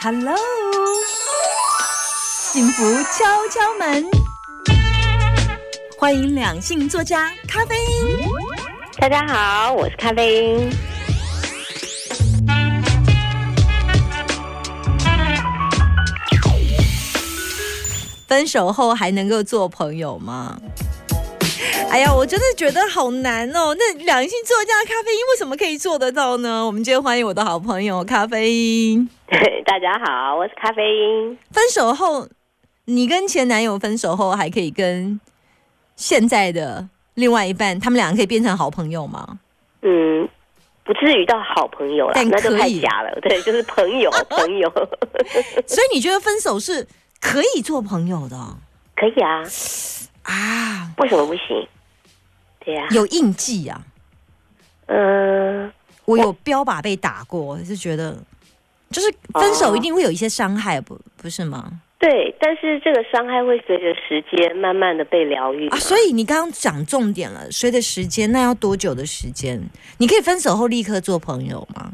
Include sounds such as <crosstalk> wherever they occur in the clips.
Hello，幸福敲敲门，欢迎两性作家咖啡因。大家好，我是咖啡因。分手后还能够做朋友吗？哎呀，我真的觉得好难哦。那两性作家咖啡因为什么可以做得到呢？我们今天欢迎我的好朋友咖啡因。<laughs> 大家好，我是咖啡因。分手后，你跟前男友分手后还可以跟现在的另外一半，他们两个可以变成好朋友吗？嗯，不至于到好朋友了，但那就太可以假了。对，就是朋友，<laughs> 朋友 <laughs> 所以你觉得分手是可以做朋友的可以啊，<sighs> 啊？为什么不行？有印记啊？嗯、我有标靶被打过，是觉得就是分手一定会有一些伤害，不不是吗？对，但是这个伤害会随着时间慢慢的被疗愈啊，所以你刚刚讲重点了，随着时间，那要多久的时间？你可以分手后立刻做朋友吗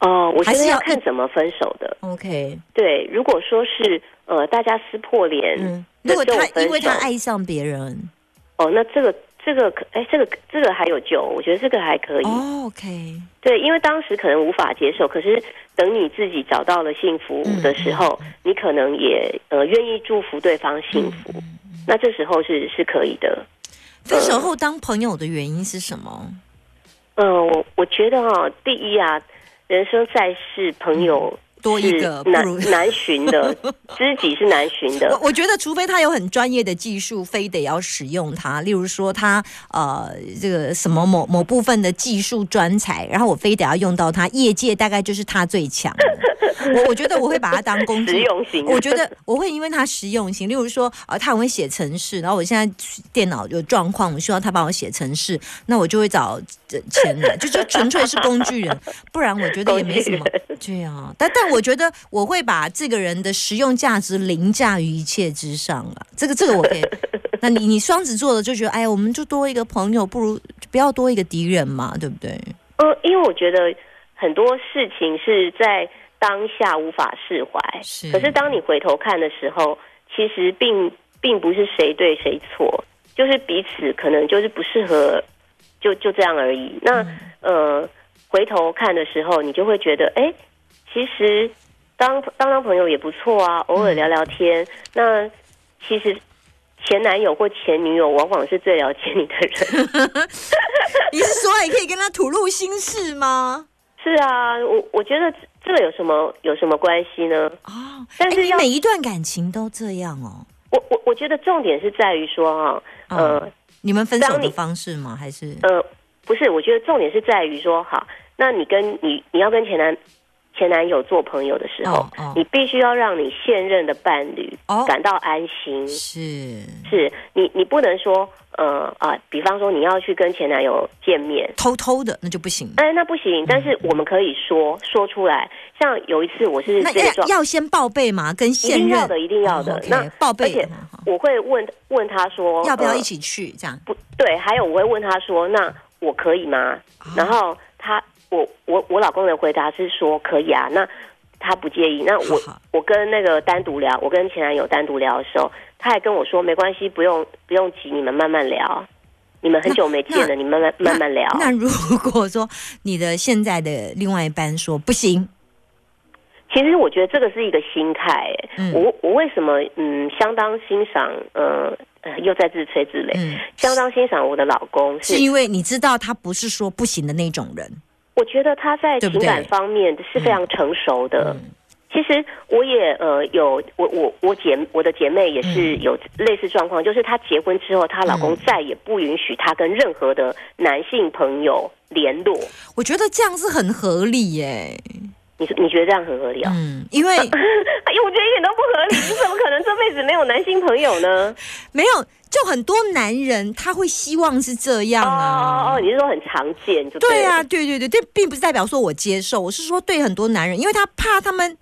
哦，我觉得还是要要看怎么分手的。？OK，对，如果说是呃大家撕破脸嗯，如果他因为他爱上别人哦，那这个这个可哎，这个这个还有救，我觉得这个还可以。哦，OK，对，因为当时可能无法接受，可是等你自己找到了幸福的时候，你可能也呃愿意祝福对方幸福，那这时候是是可以的。分手后当朋友的原因是什么？嗯、我我觉得哈、第一啊，人生在世，朋友多一个不如难难寻的，知己是难寻的。我我觉得，除非他有很专业的技术，非得要使用它，例如说他呃这个什么某某部分的技术专才，然后我非得要用到它，业界大概就是他最强的。我我觉得我会把它当工具 <laughs> 实用型我觉得我会因为它实用性，例如说啊他很会写程式，然后我现在电脑有状况，我需要他帮我写程式，那我就会找呃前男，就就纯粹是工具人，不然我觉得也没什么。对啊，但但我觉得我会把这个人的实用价值凌驾于一切之上啊，这个这个我可以。<laughs> 那你你双子座的就觉得，哎呀，我们就多一个朋友，不如不要多一个敌人嘛，对不对？呃，因为我觉得很多事情是在当下无法释怀，是可是当你回头看的时候，其实并并不是谁对谁错，就是彼此可能就是不适合，就就这样而已。那、嗯呃，回头看的时候，你就会觉得，哎，其实当当当朋友也不错啊，偶尔聊聊天。那其实前男友或前女友往往是最了解你的人。<laughs> 你是说你可以跟他吐露心事吗？<laughs> 是啊，我我觉得这个有什么有什么关系呢？哦，但是每一段感情都这样哦。我我我觉得重点是在于说哈、呃、嗯你们分手的方式吗？还是呃，不是，我觉得重点是在于说，好，那你跟你你要跟前男前男友做朋友的时候，哦哦你必须要让你现任的伴侣哦感到安心。是是你你不能说呃啊、比方说你要去跟前男友见面。偷偷的，那就不行。哎，那不行，但是我们可以说说出来。像有一次，我是那这个状要要先报备吗？跟现任定要的，一定要的。那报备而且我会问问他说，呃要不要一起去？这样不对，还有我会问他说：“那我可以吗？”哦然后他，我我我老公的回答是说可以啊。那他不介意。那我我跟那个单独聊，我跟前男友单独聊的时候，他还跟我说没关系，不用不用急，你们慢慢聊。你们很久没见了，你们慢慢慢慢聊。<laughs> 那如果说你的现在的另外一半说不行，其实我觉得这个是一个心态、欸。嗯我我为什么嗯相当欣赏呃呃又在自吹自擂，嗯，相当欣赏我的老公是是因为你知道他不是说不行的那种人。我觉得他在情感方面是非常成熟的。嗯其实我也呃有我我我姐我的姐妹也是嗯有类似状况，就是她结婚之后，她老公嗯再也不允许她跟任何的男性朋友联络。我觉得这样是很合理耶。你说你觉得这样很合理啊？嗯，因为 <laughs> 哎呦，我觉得一点都不合理，<laughs> 你怎么可能这辈子没有男性朋友呢？没有，就很多男人他会希望是这样哦啊。哦哦，你是说很常见就了对啊，对对对，这并不是代表说我接受，我是说对很多男人，因为他怕他们，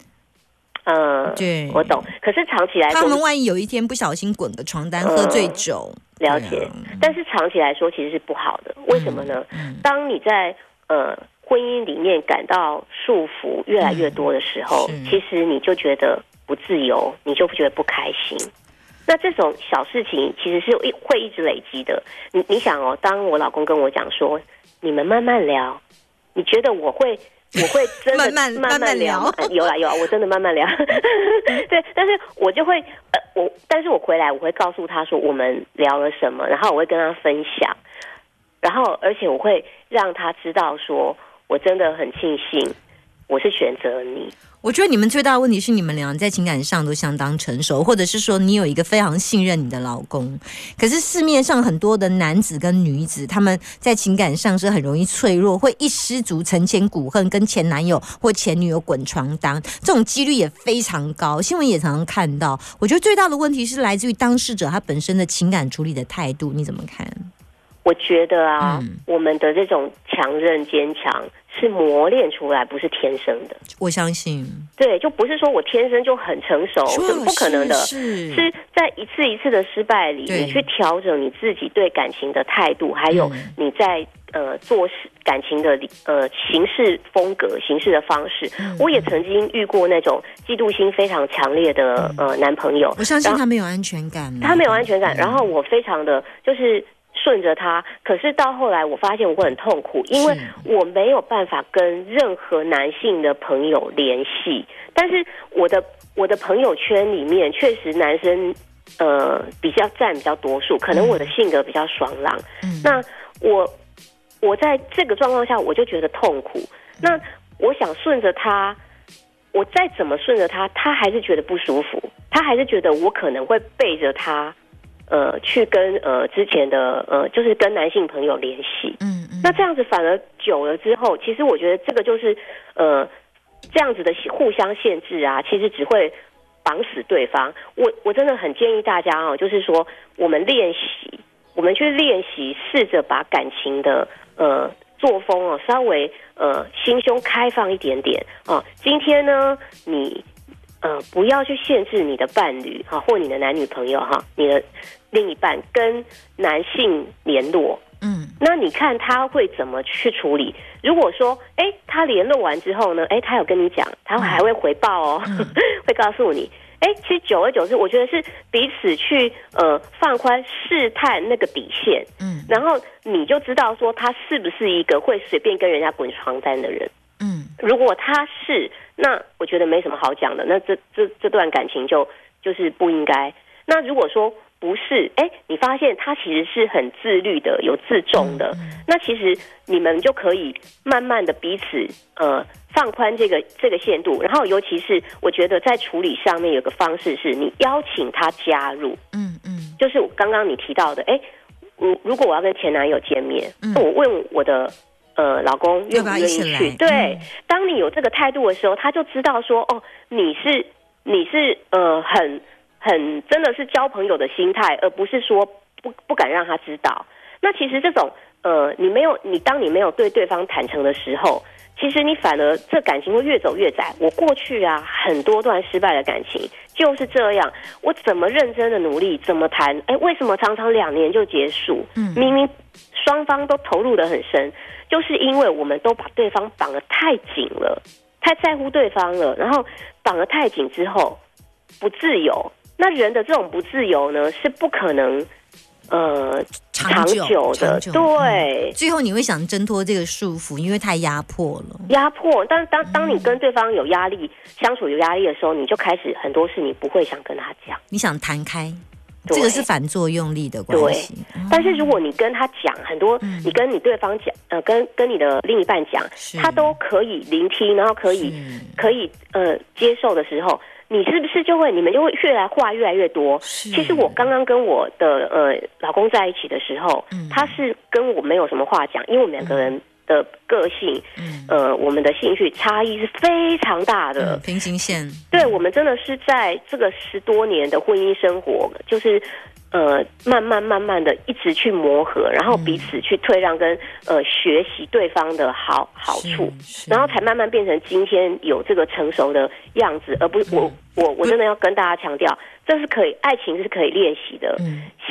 嗯，对我懂。可是长期来说，他们万一有一天不小心滚个床单、喝醉酒，了解啊，但是长期来说其实是不好的。为什么呢？嗯当你在呃婚姻里面感到束缚越来越多的时候，嗯其实你就觉得不自由，你就觉得不开心。那这种小事情其实是一会一直累积的。你你想哦，当我老公跟我讲说，你们慢慢聊，你觉得我会 <laughs> 我会真的慢慢慢慢慢聊有啦有啊，我真的慢慢聊。<laughs> 对，但是我就会呃，我但是我回来我会告诉他说我们聊了什么，然后我会跟他分享，然后而且我会让他知道说我真的很庆幸我是选择你。我觉得你们最大的问题是你们俩在情感上都相当成熟，或者是说你有一个非常信任你的老公。可是市面上很多的男子跟女子，他们在情感上是很容易脆弱，会一失足成千古恨，跟前男友或前女友滚床单，这种几率也非常高。新闻也常常看到。我觉得最大的问题是来自于当事者他本身的情感处理的态度，你怎么看？我觉得啊，嗯。我们的这种强韧坚强是磨练出来，不是天生的。我相信，对，就不是说我天生就很成熟，说这不可能的。是是。是在一次一次的失败里，你去调整你自己对感情的态度，还有嗯。你在呃做事感情的呃行事风格、行事的方式。嗯。我也曾经遇过那种嫉妒心非常强烈的呃男朋友，我相信他没有安全感，他没有安全感，嗯然后我非常的就是顺着他，可是到后来我发现我会很痛苦，因为我没有办法跟任何男性的朋友联系，但是我的我的朋友圈里面确实男生呃比较占比较多数，可能我的性格比较爽朗，嗯。那我我在这个状况下我就觉得痛苦，那我想顺着他。我再怎么顺着他，他还是觉得不舒服，他还是觉得我可能会背着他，呃，去跟呃之前的呃，就是跟男性朋友联系。嗯嗯，那这样子反而久了之后，其实我觉得这个就是呃这样子的互相限制啊，其实只会绑死对方。我我真的很建议大家哦，就是说我们练习，我们去练习，试着把感情的呃作风哦稍微呃心胸开放一点点哦。今天呢，你呃不要去限制你的伴侣哈、或你的男女朋友哈、你的另一半跟男性联络。嗯那你看他会怎么去处理？如果说，哎，他联络完之后呢，哎，他有跟你讲，他还会回报哦，<laughs> 会告诉你。哎，其实久而久之，我觉得是彼此去呃放宽试探那个底线，嗯然后你就知道说他是不是一个会随便跟人家滚床单的人。嗯如果他是，那我觉得没什么好讲的，那这这这段感情就就是不应该。那如果说不是，哎，你发现他其实是很自律的，有自重的，那其实你们就可以慢慢的彼此呃放宽这个这个限度，然后尤其是我觉得在处理上面有个方式是你邀请他加入，嗯嗯。就是刚刚你提到的，哎，我如果我要跟前男友见面，嗯。我问我的呃老公愿不愿意去？对，嗯当你有这个态度的时候，他就知道说，哦，你是你是呃很很真的是交朋友的心态，而不是说不不敢让他知道。那其实这种呃，你没有你当你没有对对方坦诚的时候，其实你反而这感情会越走越窄。我过去啊，很多段失败的感情就是这样，我怎么认真的努力，怎么谈，哎，为什么常常两年就结束？嗯明明双方都投入的很深，就是因为我们都把对方绑得太紧了，太在乎对方了，然后绑得太紧之后不自由。那人的这种不自由呢，是不可能呃长久久的，久对。最后你会想挣脱这个束缚，因为太压迫了。压迫，但当当你跟对方有压力、相处有压力的时候，你就开始很多事你不会想跟他讲。你想弹开，对这个是反作用力的关系。嗯但是如果你跟他讲很多，你跟你对方讲，呃，跟跟你的另一半讲，他都可以聆听，然后可以可以呃接受的时候，你是不是就会你们就会越来话越来越多？其实我刚刚跟我的呃老公在一起的时候，嗯。他是跟我没有什么话讲，因为我们两个人的个性，嗯。呃，我们的兴趣差异是非常大的。嗯平行线，对，我们真的是在这个十多年的婚姻生活，就是呃，慢慢慢慢的一直去磨合，然后彼此去退让跟呃学习对方的好好处，然后才慢慢变成今天有这个成熟的样子，而不是我我我真的要跟大家强调，这是可以爱情是可以练习的，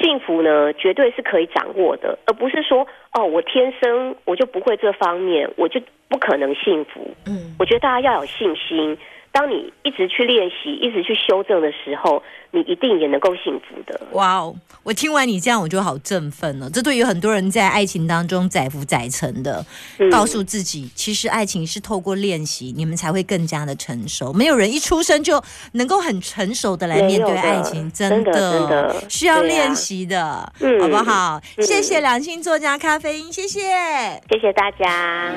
幸福呢绝对是可以掌握的，而不是说哦我天生我就不会这方面，我就不可能幸福。嗯，我觉得大家要有信心。当你一直去练习，一直去修正的时候，你一定也能够幸福的。哇哦！我听完你这样，我就好振奋了。这对于很多人在爱情当中载浮载沉的，告诉自己，其实爱情是透过练习，你们才会更加的成熟。没有人一出生就能够很成熟的来面对爱情，真的真的需要练习的，好不好？谢谢两性作家咖啡因，谢谢，谢谢大家。